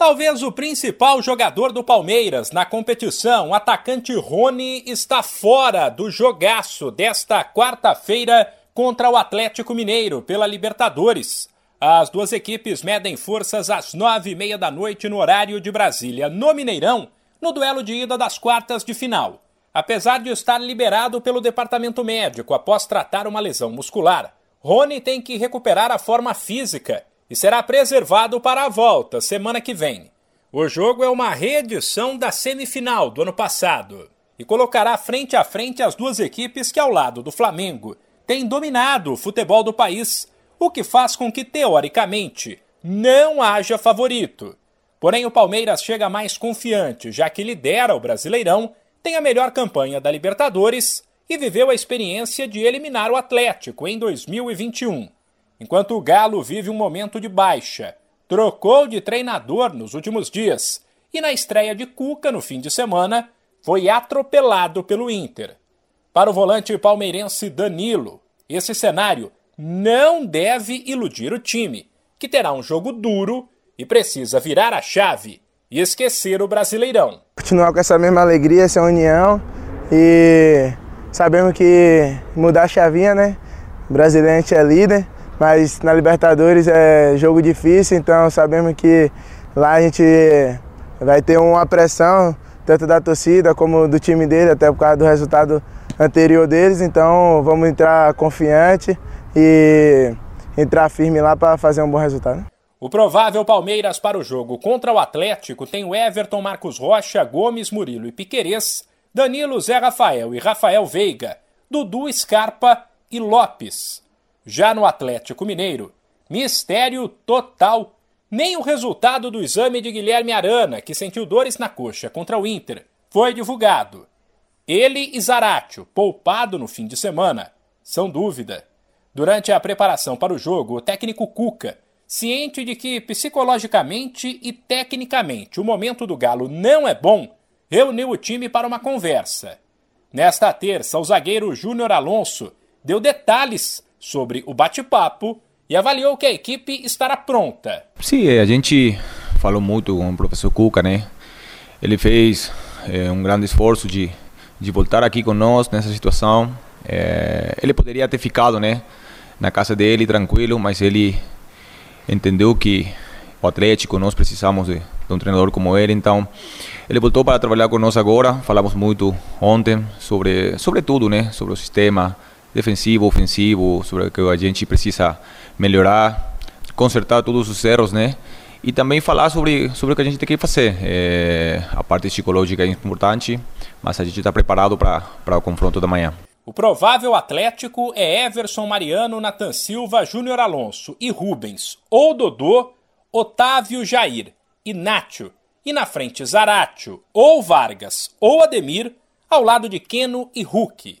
Talvez o principal jogador do Palmeiras na competição, o atacante Rony, está fora do jogaço desta quarta-feira contra o Atlético Mineiro pela Libertadores. As duas equipes medem forças às nove e meia da noite no horário de Brasília, no Mineirão, no duelo de ida das quartas de final. Apesar de estar liberado pelo departamento médico após tratar uma lesão muscular, Rony tem que recuperar a forma física e será preservado para a volta semana que vem. O jogo é uma reedição da semifinal do ano passado e colocará frente a frente as duas equipes que, ao lado do Flamengo, têm dominado o futebol do país, o que faz com que, teoricamente, não haja favorito. Porém, o Palmeiras chega mais confiante, já que lidera o Brasileirão, tem a melhor campanha da Libertadores e viveu a experiência de eliminar o Atlético em 2021 enquanto o Galo vive um momento de baixa. Trocou de treinador nos últimos dias e na estreia de Cuca no fim de semana foi atropelado pelo Inter. Para o volante palmeirense Danilo, esse cenário não deve iludir o time, que terá um jogo duro e precisa virar a chave e esquecer o Brasileirão. Continuar com essa mesma alegria, essa união e sabemos que mudar a chavinha, né? O brasileiro é líder mas na Libertadores é jogo difícil, então sabemos que lá a gente vai ter uma pressão, tanto da torcida como do time dele, até por causa do resultado anterior deles, então vamos entrar confiante e entrar firme lá para fazer um bom resultado. O provável Palmeiras para o jogo contra o Atlético tem o Everton, Marcos Rocha, Gomes, Murilo e Piquerez, Danilo, Zé Rafael e Rafael Veiga, Dudu, Scarpa e Lopes. Já no Atlético Mineiro, mistério total. Nem o resultado do exame de Guilherme Arana, que sentiu dores na coxa contra o Inter, foi divulgado. Ele e Zaratio, poupado no fim de semana, são dúvida. Durante a preparação para o jogo, o técnico Cuca, ciente de que psicologicamente e tecnicamente o momento do Galo não é bom, reuniu o time para uma conversa. Nesta terça, o zagueiro Júnior Alonso deu detalhes sobre o bate-papo e avaliou que a equipe estará pronta. Sim, a gente falou muito com o professor Cuca, né? Ele fez é, um grande esforço de, de voltar aqui conosco nessa situação. É, ele poderia ter ficado, né, na casa dele tranquilo, mas ele entendeu que o Atlético nós precisamos de, de um treinador como ele, então ele voltou para trabalhar conosco agora. Falamos muito ontem sobre sobre tudo, né, sobre o sistema defensivo, ofensivo, sobre o que a gente precisa melhorar, consertar todos os erros, né? E também falar sobre, sobre o que a gente tem que fazer. É, a parte psicológica é importante, mas a gente está preparado para o confronto da manhã. O provável Atlético é Everson Mariano, Nathan Silva, Júnior Alonso e Rubens, ou Dodô, Otávio Jair e Nátio. E na frente Zaratio, ou Vargas, ou Ademir, ao lado de Keno e Hulk.